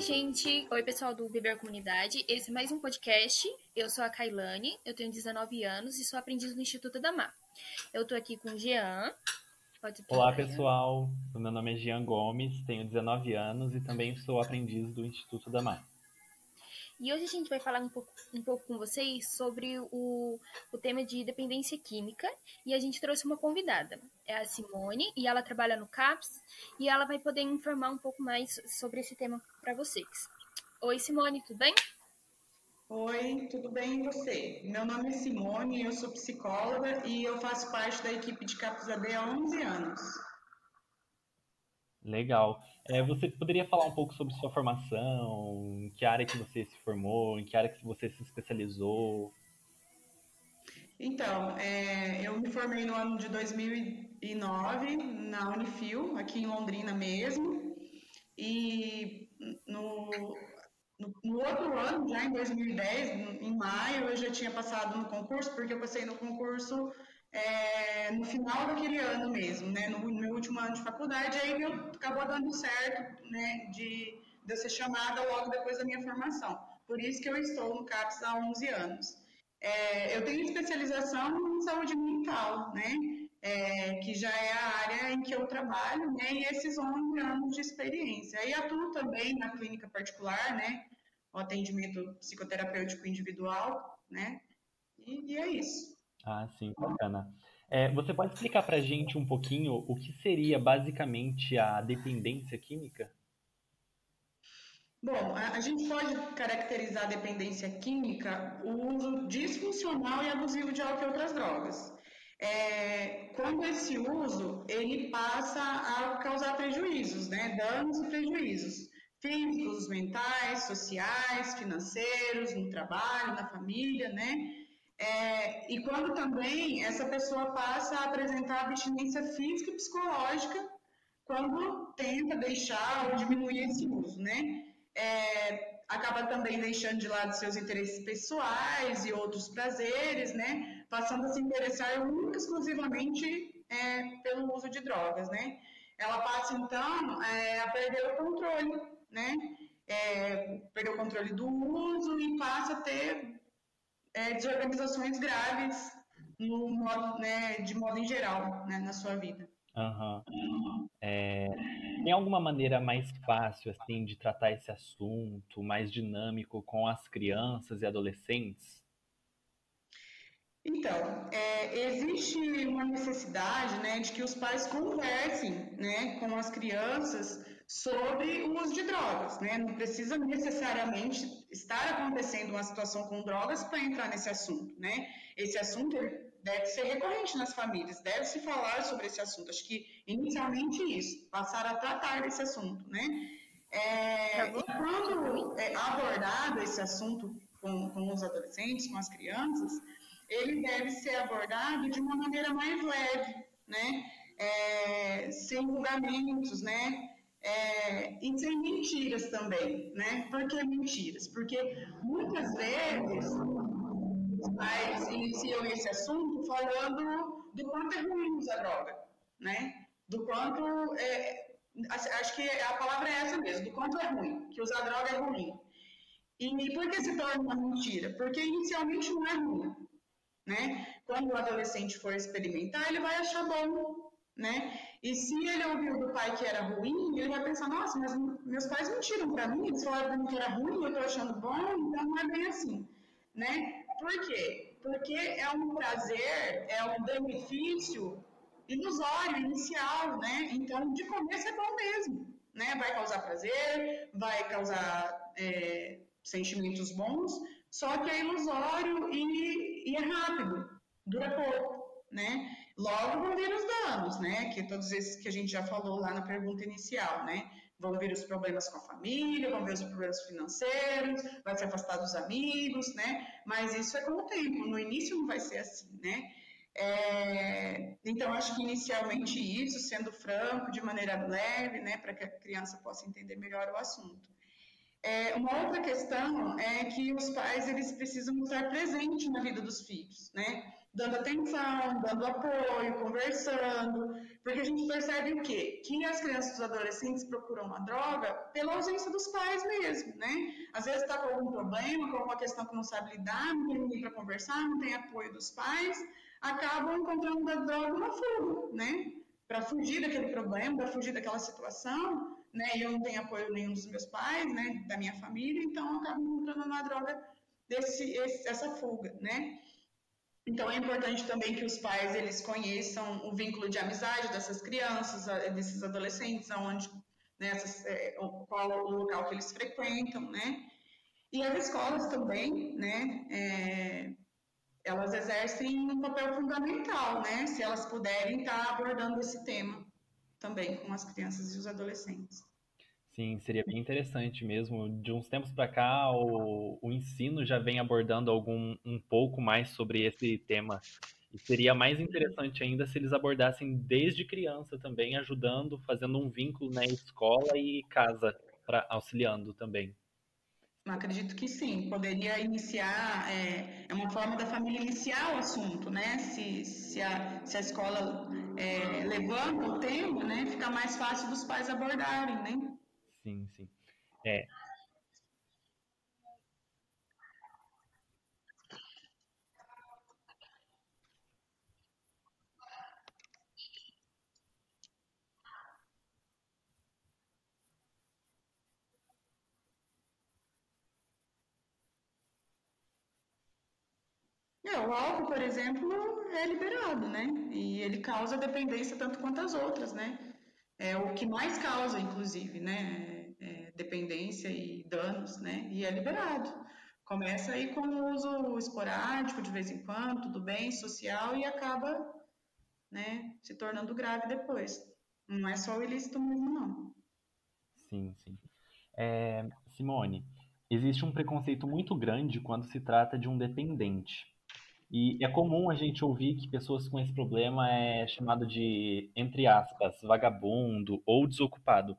Oi, gente. Oi, pessoal do Beber Comunidade. Esse é mais um podcast. Eu sou a Kailane, eu tenho 19 anos e sou aprendiz do Instituto da Mar. Eu tô aqui com o Jean. Olá, pessoal. Meu nome é Jean Gomes, tenho 19 anos e também sou aprendiz do Instituto da Mar. E hoje a gente vai falar um pouco, um pouco com vocês sobre o, o tema de dependência química. E a gente trouxe uma convidada, é a Simone, e ela trabalha no CAPS, e ela vai poder informar um pouco mais sobre esse tema para vocês. Oi, Simone, tudo bem? Oi, tudo bem e você? Meu nome é Simone, eu sou psicóloga e eu faço parte da equipe de CAPS AD há 11 anos. Legal. É, você poderia falar um pouco sobre sua formação, em que área que você se formou, em que área que você se especializou? Então, é, eu me formei no ano de 2009 na Unifil, aqui em Londrina mesmo, e no, no, no, outro ano, já em 2010, em maio, eu já tinha passado no concurso, porque eu passei no concurso é, no final daquele ano mesmo, né, no meu último ano de faculdade, aí meu, acabou dando certo, né, de, de eu ser chamada logo depois da minha formação. Por isso que eu estou no CAPS há 11 anos. É, eu tenho especialização em saúde mental, né, é, que já é a área em que eu trabalho, né, e esses 11 anos de experiência. E atuo também na clínica particular, né, o atendimento psicoterapêutico individual, né, e, e é isso. Ah, sim, bacana. É, você pode explicar para a gente um pouquinho o que seria basicamente a dependência química? Bom, a, gente pode caracterizar a dependência química o uso disfuncional e abusivo de álcool e outras drogas. É, quando esse uso ele passa a causar prejuízos, né, danos e prejuízos físicos, mentais, sociais, financeiros, no trabalho, na família, né? É, e quando também essa pessoa passa a apresentar abstinência física e psicológica quando tenta deixar ou diminuir esse uso, né? É, acaba também deixando de lado seus interesses pessoais e outros prazeres, né? Passando a se interessar única exclusivamente é, pelo uso de drogas, né? Ela passa então é, a perder o controle, né? É, perder o controle do uso e passa a ter é, desorganizações graves no modo, né, de modo em geral né, na sua vida. Uhum. É, tem alguma maneira mais fácil assim de tratar esse assunto, mais dinâmico com as crianças e adolescentes? Então, é, existe uma necessidade né, de que os pais conversem né, com as crianças sobre o uso de drogas, né? Não precisa necessariamente estar acontecendo uma situação com drogas para entrar nesse assunto, né? Esse assunto deve ser recorrente nas famílias, deve se falar sobre esse assunto. Acho que inicialmente isso, passar a tratar desse assunto, né? É, e quando é abordado esse assunto com, com os adolescentes, com as crianças, ele deve ser abordado de uma maneira mais leve, né? É, sem julgamentos, né? É, e sem mentiras também, né? Por que mentiras? Porque muitas vezes os pais iniciam esse assunto falando do quanto é ruim usar droga, né? Do quanto, é, acho que a palavra é essa mesmo, do quanto é ruim, que usar droga é ruim. E por que se torna uma mentira? Porque inicialmente não é ruim, né? Quando o adolescente for experimentar, ele vai achar bom, né? E se ele ouviu do pai que era ruim, ele vai pensar, nossa, mas meus pais mentiram para mim, eles falaram que era ruim, eu tô achando bom, então não é bem assim, né? Por quê? Porque é um prazer, é um benefício ilusório, inicial, né? Então, de começo é bom mesmo, né? Vai causar prazer, vai causar é, sentimentos bons, só que é ilusório e, e é rápido, dura pouco, né? Logo vão vir os danos, né? Que todos esses que a gente já falou lá na pergunta inicial, né? Vão vir os problemas com a família, vão vir os problemas financeiros, vai se afastar dos amigos, né? Mas isso é com o tempo, no início não vai ser assim, né? É, então, acho que inicialmente isso, sendo franco, de maneira leve, né, para que a criança possa entender melhor o assunto. É, uma outra questão é que os pais eles precisam estar presentes na vida dos filhos, né? dando atenção, dando apoio, conversando, porque a gente percebe o quê? Que as crianças e os adolescentes procuram a droga pela ausência dos pais mesmo, né? Às vezes está com algum problema, com alguma questão que não sabe lidar, não tem ninguém para conversar, não tem apoio dos pais, acabam encontrando da droga uma fuga, né? Para fugir daquele problema, para fugir daquela situação, né? Eu não tenho apoio nenhum dos meus pais, né? Da minha família, então acabam encontrando na droga desse, esse, essa fuga, né? Então é importante também que os pais eles conheçam o vínculo de amizade dessas crianças, desses adolescentes, aonde, né, essas, é, qual é o local que eles frequentam, né? E as escolas também, né? É, elas exercem um papel fundamental, né? Se elas puderem estar abordando esse tema também com as crianças e os adolescentes. Sim, seria bem interessante mesmo. De uns tempos para cá, o, o ensino já vem abordando algum um pouco mais sobre esse tema. E seria mais interessante ainda se eles abordassem desde criança também, ajudando, fazendo um vínculo na né, escola e casa, pra, auxiliando também. Acredito que sim, poderia iniciar, é, é, uma forma da família iniciar o assunto, né? Se, se, a, se a escola é, levanta o tema, né? Fica mais fácil dos pais abordarem, né? Sim, sim. É. É, o álcool, por exemplo, é liberado, né? E ele causa dependência tanto quanto as outras, né? É o que mais causa, inclusive, né? É, é dependência e danos, né? E é liberado. Começa aí com o uso esporádico, de vez em quando, tudo bem, social, e acaba, né, se tornando grave depois. Não é só o ilícito mesmo, não. Sim, sim. É, Simone, existe um preconceito muito grande quando se trata de um dependente. E é comum a gente ouvir que pessoas com esse problema é chamado de, entre aspas, vagabundo ou desocupado.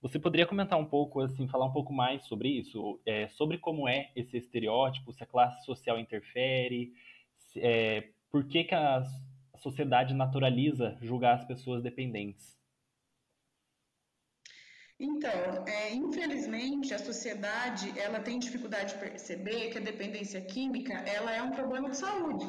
Você poderia comentar um pouco, assim, falar um pouco mais sobre isso? É, sobre como é esse estereótipo, se a classe social interfere, se, é, por que, que a sociedade naturaliza julgar as pessoas dependentes? Então, é, infelizmente, a sociedade ela tem dificuldade de perceber que a dependência química ela é um problema de saúde,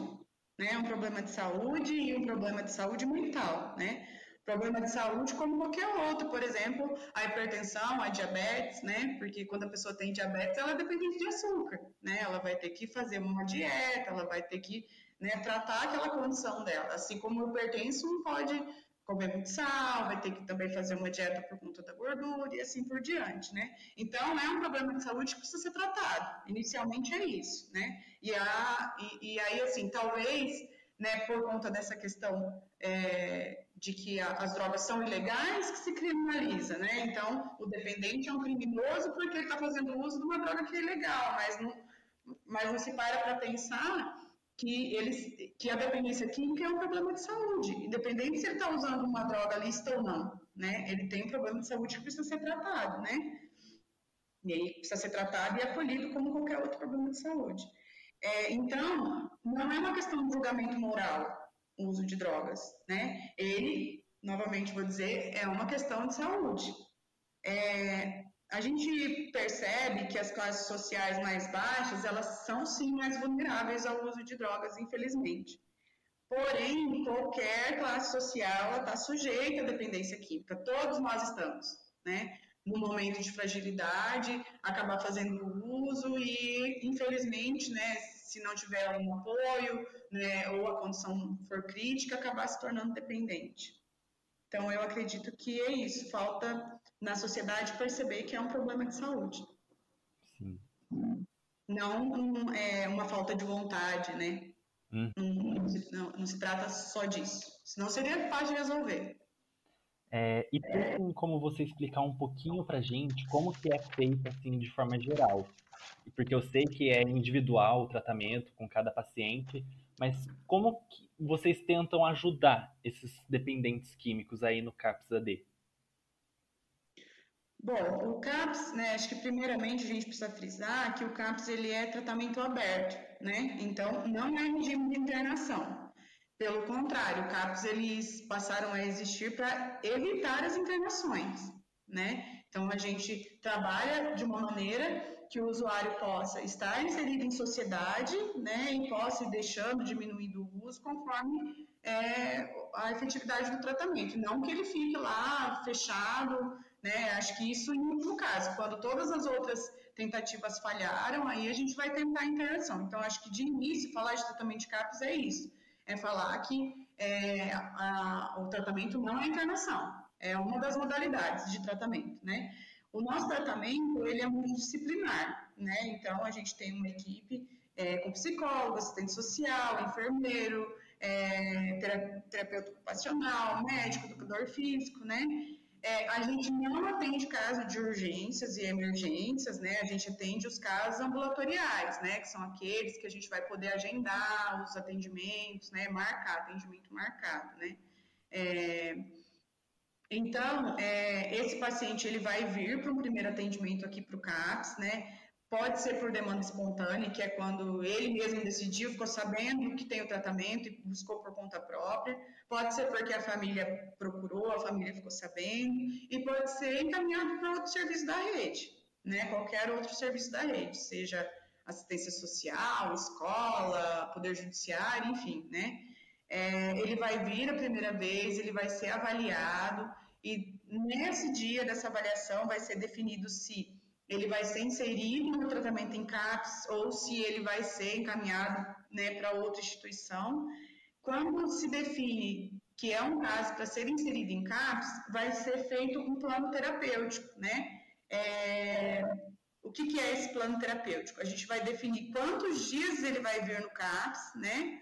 né? Um problema de saúde e um problema de saúde mental, né? Problema de saúde como qualquer outro, por exemplo, a hipertensão, a diabetes, né? Porque quando a pessoa tem diabetes, ela é dependente de açúcar, né? Ela vai ter que fazer uma dieta, ela vai ter que né, tratar aquela condição dela. Assim como o hipertenso não pode comer muito sal, vai ter que também fazer uma dieta por conta da gordura e assim por diante, né? Então, é um problema de saúde que precisa ser tratado. Inicialmente é isso, né? E, a, e, e aí, assim, talvez, né, por conta dessa questão é, de que a, as drogas são ilegais, que se criminaliza, né? Então, o dependente é um criminoso porque ele está fazendo uso de uma droga que é ilegal, mas não, mas não se para para pensar que, eles, que a dependência química é um problema de saúde, independente se ele está usando uma droga lista ou não, né? Ele tem um problema de saúde que precisa ser tratado, né? E aí precisa ser tratado e acolhido como qualquer outro problema de saúde. É, então, não é uma questão de julgamento moral o uso de drogas, né? Ele, novamente vou dizer, é uma questão de saúde. É, a gente percebe que as classes sociais mais baixas, elas são sim mais vulneráveis ao uso de drogas, infelizmente. Porém, qualquer classe social está sujeita à dependência química, todos nós estamos, né? No momento de fragilidade, acabar fazendo uso e, infelizmente, né, se não tiver um apoio, né, ou a condição for crítica, acabar se tornando dependente. Então, eu acredito que é isso, falta na sociedade perceber que é um problema de saúde. Sim. Não um, é, uma falta de vontade, né? Hum. Não, não, não, se trata só disso. Senão seria fácil de resolver. É, e tem como você explicar um pouquinho pra gente como que é feito assim de forma geral? Porque eu sei que é individual o tratamento com cada paciente, mas como vocês tentam ajudar esses dependentes químicos aí no CAPS-AD? Bom, o CAPS, né, acho que primeiramente a gente precisa frisar que o CAPS ele é tratamento aberto, né? Então não é regime de internação. Pelo contrário, o CAPS eles passaram a existir para evitar as internações, né? Então a gente trabalha de uma maneira que o usuário possa estar inserido em sociedade, né, e possa ir deixando, diminuindo o uso conforme é, a efetividade do tratamento, não que ele fique lá fechado, né, acho que isso em último caso, quando todas as outras tentativas falharam, aí a gente vai tentar a interação. Então, acho que de início, falar de tratamento de CAPS é isso, é falar que é, a, o tratamento não é internação, é uma das modalidades de tratamento, né, o nosso tratamento, ele é multidisciplinar, né? Então, a gente tem uma equipe é, com psicólogo, assistente social, enfermeiro, é, terapeuta ocupacional, médico, educador físico, né? É, a gente não atende casos de urgências e emergências, né? A gente atende os casos ambulatoriais, né? Que são aqueles que a gente vai poder agendar os atendimentos, né? Marcar, atendimento marcado, né? É, então, é, esse paciente ele vai vir para um primeiro atendimento aqui para o CAPS, né? Pode ser por demanda espontânea, que é quando ele mesmo decidiu, ficou sabendo que tem o tratamento e buscou por conta própria. Pode ser porque a família procurou, a família ficou sabendo. E pode ser encaminhado para outro serviço da rede, né? Qualquer outro serviço da rede, seja assistência social, escola, poder judiciário, enfim, né? É, ele vai vir a primeira vez, ele vai ser avaliado e nesse dia dessa avaliação vai ser definido se ele vai ser inserido no tratamento em CAPS ou se ele vai ser encaminhado né, para outra instituição. Quando se define que é um caso para ser inserido em CAPS, vai ser feito um plano terapêutico, né? É, o que, que, é esse plano terapêutico? A gente vai definir quantos dias ele vai vir no CAPS, né?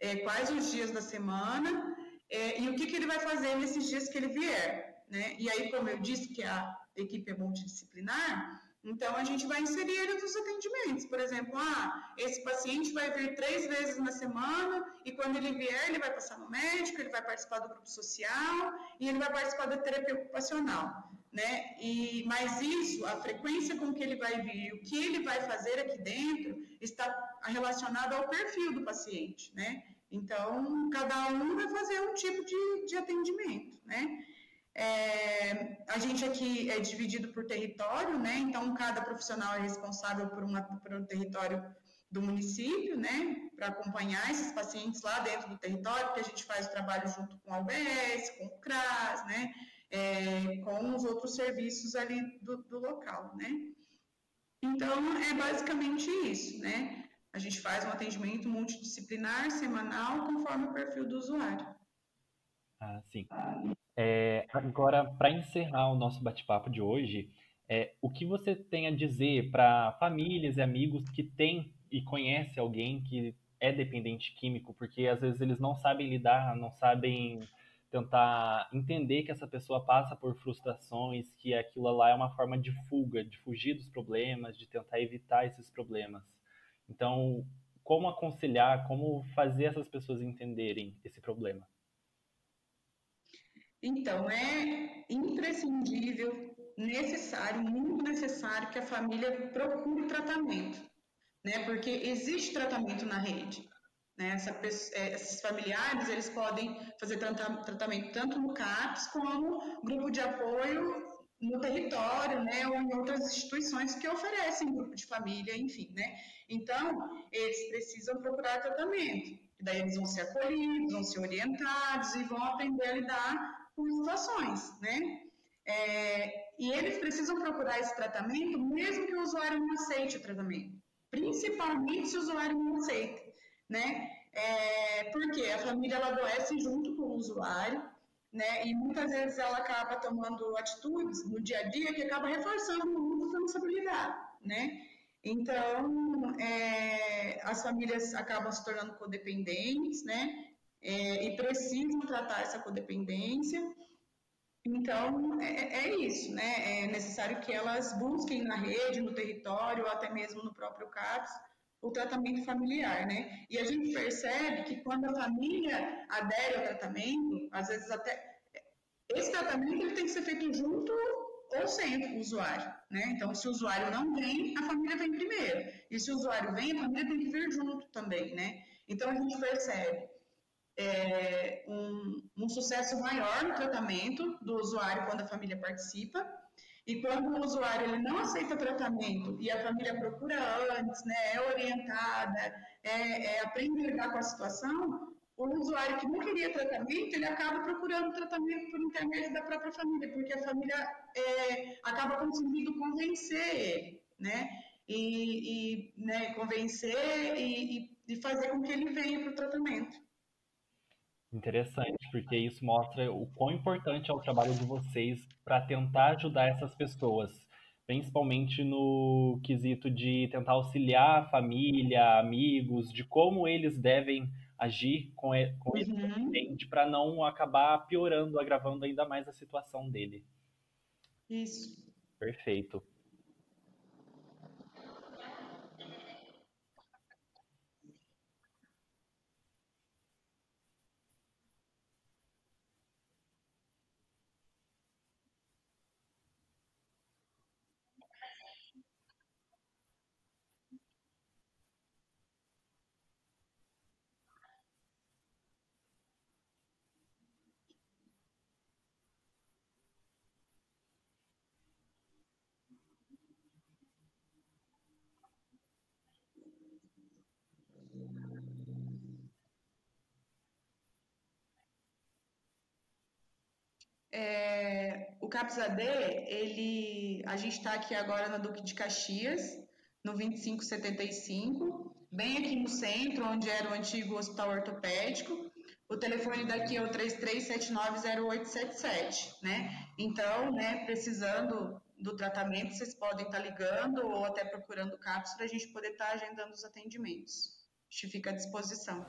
é, quais os dias da semana é, e o que, que ele vai fazer nesses dias que ele vier. Né? E aí, como eu disse que a equipe é multidisciplinar, então a gente vai inserir ele nos atendimentos. Por exemplo, ah, esse paciente vai vir três vezes na semana e quando ele vier, ele vai passar no médico, ele vai participar do grupo social e ele vai participar da terapia ocupacional. Né? E, mas isso, a frequência com que ele vai vir, o que ele vai fazer aqui dentro, está relacionado ao perfil do paciente, né? Então, cada um vai fazer um tipo de, de atendimento, né? É, a gente aqui é dividido por território, né? Então, cada profissional é responsável por, uma, por um território do município, né? Para acompanhar esses pacientes lá dentro do território, porque a gente faz o trabalho junto com a UBS, com o CRAS, né? É, com os outros serviços ali do, do local, né? Então, é basicamente isso, né? A gente faz um atendimento multidisciplinar, semanal, conforme o perfil do usuário. Ah, sim. É, agora, para encerrar o nosso bate-papo de hoje, é, o que você tem a dizer para famílias e amigos que têm e conhecem alguém que é dependente químico, porque às vezes eles não sabem lidar, não sabem tentar entender que essa pessoa passa por frustrações, que aquilo lá é uma forma de fuga, de fugir dos problemas, de tentar evitar esses problemas. Então, como aconselhar, como fazer essas pessoas entenderem esse problema? Então, é imprescindível, necessário, muito necessário que a família procure tratamento, né? Porque existe tratamento na rede. Né? Essa, é, esses familiares, eles podem fazer tratamento tanto no CAPS como grupo de apoio no território, né, ou em outras instituições que oferecem grupo de família, enfim, né. Então, eles precisam procurar tratamento. Daí eles vão ser acolhidos, vão ser orientados e vão aprender a lidar com situações, né. É, e eles precisam procurar esse tratamento mesmo que o usuário não aceite o tratamento, principalmente se o usuário não aceita né? É, porque a família ela adoece junto com o usuário, né? E muitas vezes ela acaba tomando atitudes no dia a dia que acaba reforçando uma responsabilidade, né? Então, é, as famílias acabam se tornando codependentes, né? É, e precisam tratar essa codependência. Então, é, é, isso, né? É necessário que elas busquem na rede, no território, até mesmo no próprio CAPS, o tratamento familiar, né? E a gente percebe que quando a família adere ao tratamento, às vezes até esse tratamento ele tem que ser feito junto ou sem o usuário, né? Então, se o usuário não vem, a família vem primeiro. E se o usuário vem, a família tem que vir junto também, né? Então, a gente percebe é, um, um sucesso maior no tratamento do usuário quando a família participa. E quando o usuário ele não aceita tratamento e a família procura antes, né, é orientada, é, é, aprende a lidar com a situação, o usuário que não queria tratamento, ele acaba procurando tratamento por intermédio da própria família, porque a família é, acaba conseguindo convencer ele, né? E, e né, convencer e, e fazer com que ele venha para o tratamento. Interessante, porque isso mostra o quão importante é o trabalho de vocês para tentar ajudar essas pessoas, principalmente no quesito de tentar auxiliar a família, amigos, de como eles devem agir com, com esse uhum. para não acabar piorando, agravando ainda mais a situação dele. Isso. Perfeito. É, o CAPS-AD, ele, a gente está aqui agora na Duque de Caxias, no 2575, bem aqui no centro, onde era o antigo hospital ortopédico. O telefone daqui é o 33790877, né? Então, né, precisando do tratamento, vocês podem estar tá ligando ou até procurando o CAPS para a gente poder estar tá agendando os atendimentos. A gente fica à disposição.